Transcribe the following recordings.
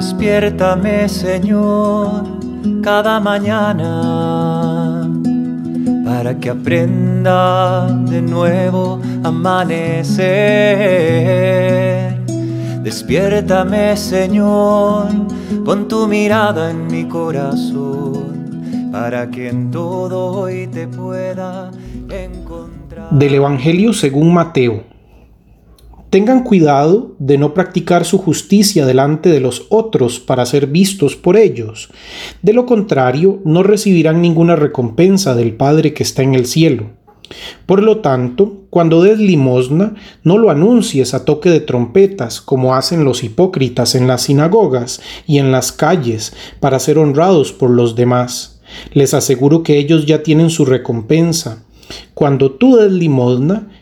Despiértame, Señor, cada mañana para que aprenda de nuevo amanecer. Despiértame, Señor, pon tu mirada en mi corazón para que en todo hoy te pueda encontrar. Del Evangelio según Mateo. Tengan cuidado de no practicar su justicia delante de los otros para ser vistos por ellos. De lo contrario, no recibirán ninguna recompensa del Padre que está en el cielo. Por lo tanto, cuando des limosna, no lo anuncies a toque de trompetas, como hacen los hipócritas en las sinagogas y en las calles, para ser honrados por los demás. Les aseguro que ellos ya tienen su recompensa. Cuando tú des limosna,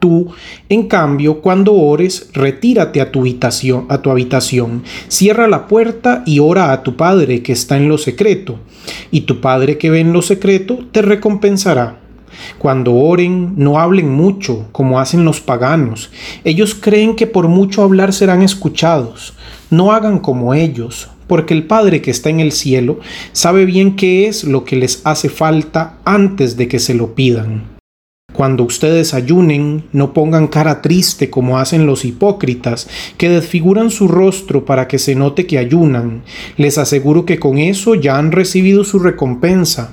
Tú, en cambio, cuando ores, retírate a tu habitación, a tu habitación, cierra la puerta y ora a tu Padre que está en lo secreto, y tu Padre que ve en lo secreto te recompensará. Cuando oren, no hablen mucho, como hacen los paganos. Ellos creen que por mucho hablar serán escuchados. No hagan como ellos, porque el Padre que está en el cielo sabe bien qué es lo que les hace falta antes de que se lo pidan. Cuando ustedes ayunen, no pongan cara triste como hacen los hipócritas, que desfiguran su rostro para que se note que ayunan. Les aseguro que con eso ya han recibido su recompensa.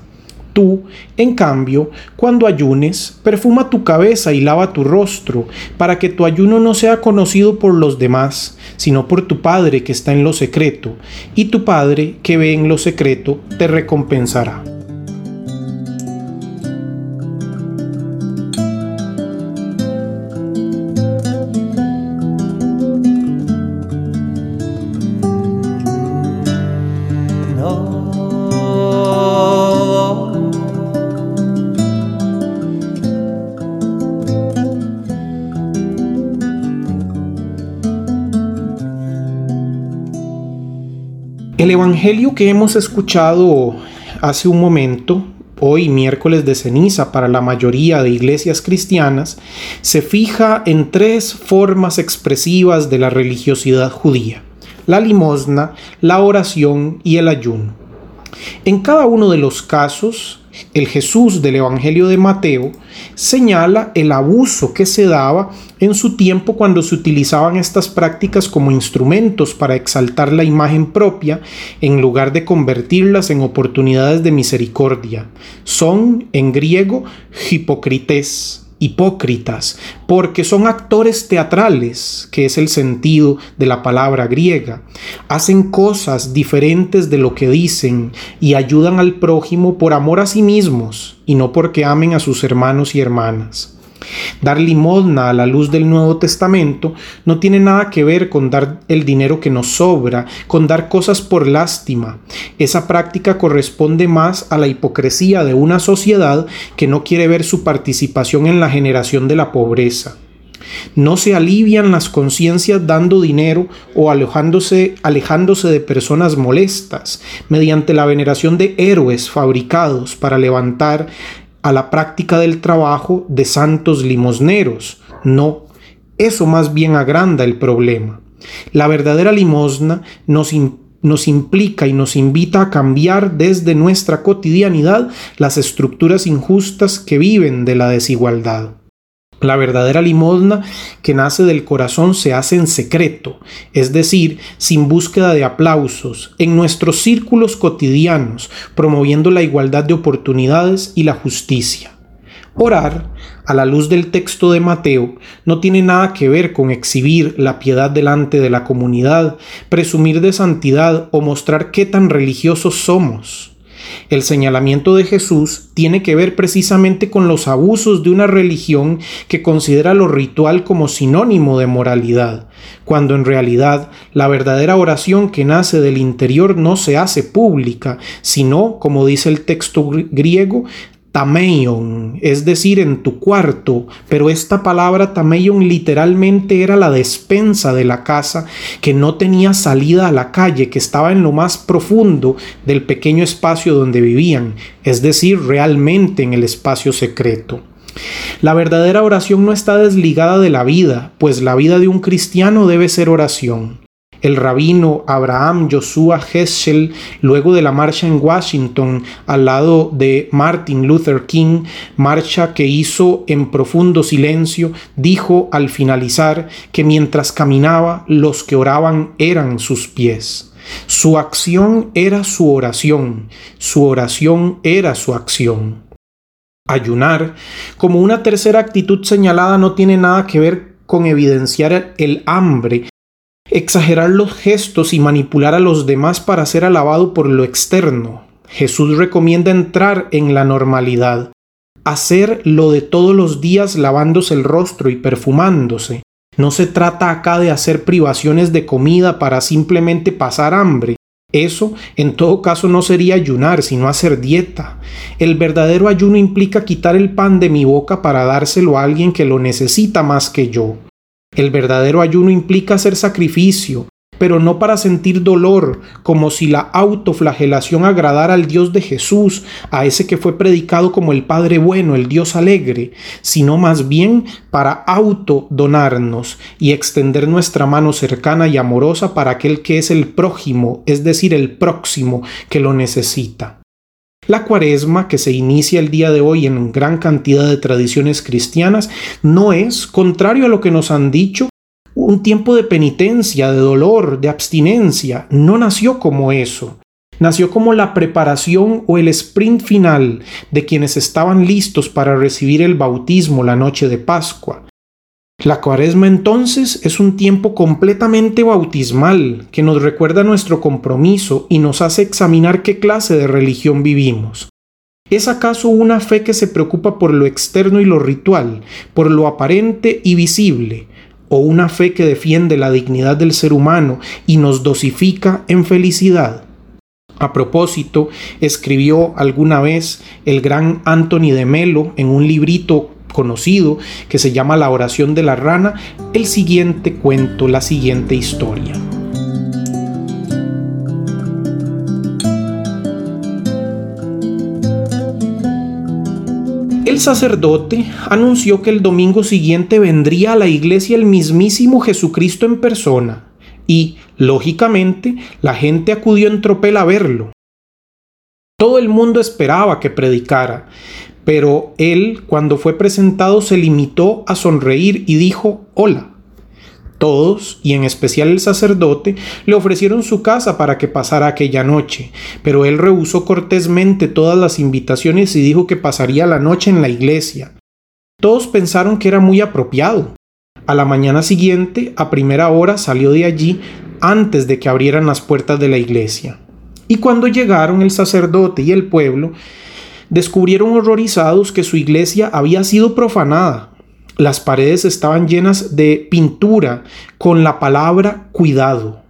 Tú, en cambio, cuando ayunes, perfuma tu cabeza y lava tu rostro, para que tu ayuno no sea conocido por los demás, sino por tu Padre que está en lo secreto, y tu Padre que ve en lo secreto te recompensará. El Evangelio que hemos escuchado hace un momento, hoy miércoles de ceniza para la mayoría de iglesias cristianas, se fija en tres formas expresivas de la religiosidad judía, la limosna, la oración y el ayuno. En cada uno de los casos, el Jesús del Evangelio de Mateo señala el abuso que se daba en su tiempo cuando se utilizaban estas prácticas como instrumentos para exaltar la imagen propia en lugar de convertirlas en oportunidades de misericordia. Son, en griego, hipocrites hipócritas, porque son actores teatrales, que es el sentido de la palabra griega. Hacen cosas diferentes de lo que dicen y ayudan al prójimo por amor a sí mismos y no porque amen a sus hermanos y hermanas. Dar limosna a la luz del Nuevo Testamento no tiene nada que ver con dar el dinero que nos sobra, con dar cosas por lástima. Esa práctica corresponde más a la hipocresía de una sociedad que no quiere ver su participación en la generación de la pobreza. No se alivian las conciencias dando dinero o alejándose, alejándose de personas molestas mediante la veneración de héroes fabricados para levantar a la práctica del trabajo de santos limosneros. No, eso más bien agranda el problema. La verdadera limosna nos, nos implica y nos invita a cambiar desde nuestra cotidianidad las estructuras injustas que viven de la desigualdad. La verdadera limosna que nace del corazón se hace en secreto, es decir, sin búsqueda de aplausos, en nuestros círculos cotidianos, promoviendo la igualdad de oportunidades y la justicia. Orar, a la luz del texto de Mateo, no tiene nada que ver con exhibir la piedad delante de la comunidad, presumir de santidad o mostrar qué tan religiosos somos. El señalamiento de Jesús tiene que ver precisamente con los abusos de una religión que considera lo ritual como sinónimo de moralidad, cuando en realidad la verdadera oración que nace del interior no se hace pública, sino, como dice el texto griego, tameion, es decir, en tu cuarto, pero esta palabra tameion literalmente era la despensa de la casa que no tenía salida a la calle, que estaba en lo más profundo del pequeño espacio donde vivían, es decir, realmente en el espacio secreto. La verdadera oración no está desligada de la vida, pues la vida de un cristiano debe ser oración. El rabino Abraham Joshua Heschel, luego de la marcha en Washington al lado de Martin Luther King, marcha que hizo en profundo silencio, dijo al finalizar que mientras caminaba los que oraban eran sus pies. Su acción era su oración, su oración era su acción. Ayunar, como una tercera actitud señalada, no tiene nada que ver con evidenciar el hambre, exagerar los gestos y manipular a los demás para ser alabado por lo externo. Jesús recomienda entrar en la normalidad, hacer lo de todos los días lavándose el rostro y perfumándose. No se trata acá de hacer privaciones de comida para simplemente pasar hambre, eso, en todo caso, no sería ayunar, sino hacer dieta. El verdadero ayuno implica quitar el pan de mi boca para dárselo a alguien que lo necesita más que yo. El verdadero ayuno implica hacer sacrificio, pero no para sentir dolor, como si la autoflagelación agradara al Dios de Jesús, a ese que fue predicado como el Padre bueno, el Dios alegre, sino más bien para autodonarnos y extender nuestra mano cercana y amorosa para aquel que es el prójimo, es decir, el próximo que lo necesita. La cuaresma, que se inicia el día de hoy en gran cantidad de tradiciones cristianas, no es, contrario a lo que nos han dicho, un tiempo de penitencia, de dolor, de abstinencia. No nació como eso. Nació como la preparación o el sprint final de quienes estaban listos para recibir el bautismo la noche de Pascua. La cuaresma entonces es un tiempo completamente bautismal que nos recuerda nuestro compromiso y nos hace examinar qué clase de religión vivimos. ¿Es acaso una fe que se preocupa por lo externo y lo ritual, por lo aparente y visible, o una fe que defiende la dignidad del ser humano y nos dosifica en felicidad. A propósito, escribió alguna vez el gran Anthony de Melo en un librito conocido que se llama La oración de la rana, el siguiente cuento, la siguiente historia. El sacerdote anunció que el domingo siguiente vendría a la iglesia el mismísimo Jesucristo en persona y, lógicamente, la gente acudió en tropel a verlo. Todo el mundo esperaba que predicara, pero él, cuando fue presentado, se limitó a sonreír y dijo, Hola. Todos, y en especial el sacerdote, le ofrecieron su casa para que pasara aquella noche, pero él rehusó cortésmente todas las invitaciones y dijo que pasaría la noche en la iglesia. Todos pensaron que era muy apropiado. A la mañana siguiente, a primera hora, salió de allí antes de que abrieran las puertas de la iglesia. Y cuando llegaron el sacerdote y el pueblo, descubrieron horrorizados que su iglesia había sido profanada las paredes estaban llenas de pintura con la palabra cuidado.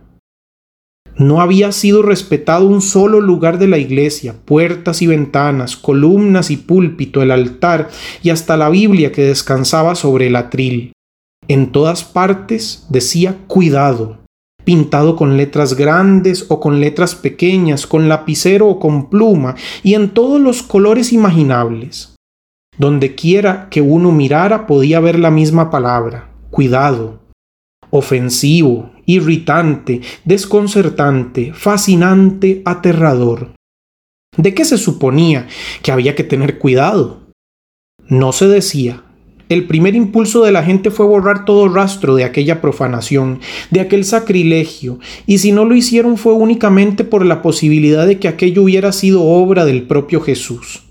No había sido respetado un solo lugar de la iglesia, puertas y ventanas, columnas y púlpito, el altar y hasta la Biblia que descansaba sobre el atril. En todas partes decía cuidado, pintado con letras grandes o con letras pequeñas, con lapicero o con pluma, y en todos los colores imaginables. Donde quiera que uno mirara podía ver la misma palabra, cuidado, ofensivo, irritante, desconcertante, fascinante, aterrador. ¿De qué se suponía que había que tener cuidado? No se decía. El primer impulso de la gente fue borrar todo rastro de aquella profanación, de aquel sacrilegio, y si no lo hicieron fue únicamente por la posibilidad de que aquello hubiera sido obra del propio Jesús.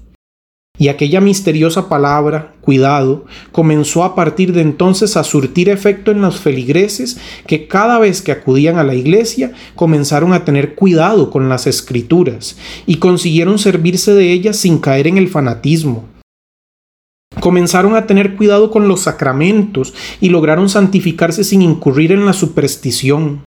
Y aquella misteriosa palabra, cuidado, comenzó a partir de entonces a surtir efecto en los feligreses que cada vez que acudían a la iglesia comenzaron a tener cuidado con las escrituras y consiguieron servirse de ellas sin caer en el fanatismo. Comenzaron a tener cuidado con los sacramentos y lograron santificarse sin incurrir en la superstición.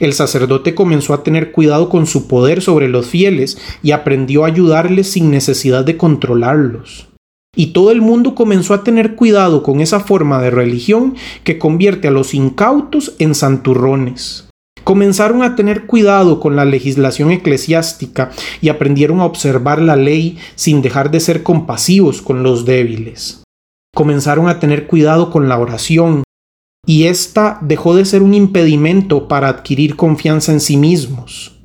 El sacerdote comenzó a tener cuidado con su poder sobre los fieles y aprendió a ayudarles sin necesidad de controlarlos. Y todo el mundo comenzó a tener cuidado con esa forma de religión que convierte a los incautos en santurrones. Comenzaron a tener cuidado con la legislación eclesiástica y aprendieron a observar la ley sin dejar de ser compasivos con los débiles. Comenzaron a tener cuidado con la oración, y ésta dejó de ser un impedimento para adquirir confianza en sí mismos.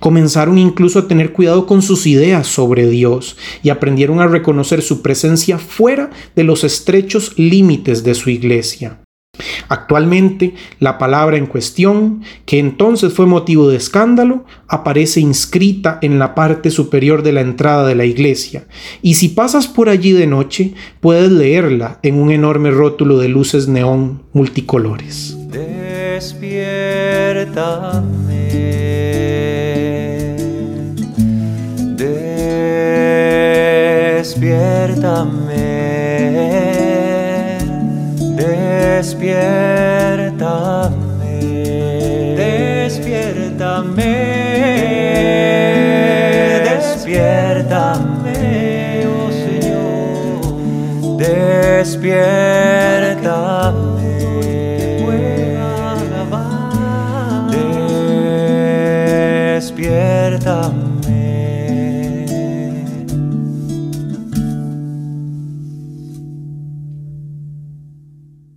Comenzaron incluso a tener cuidado con sus ideas sobre Dios y aprendieron a reconocer su presencia fuera de los estrechos límites de su iglesia. Actualmente, la palabra en cuestión, que entonces fue motivo de escándalo, aparece inscrita en la parte superior de la entrada de la iglesia, y si pasas por allí de noche, puedes leerla en un enorme rótulo de luces neón multicolores. Despiértame, despiértame, despiértame, oh Señor, despiértame.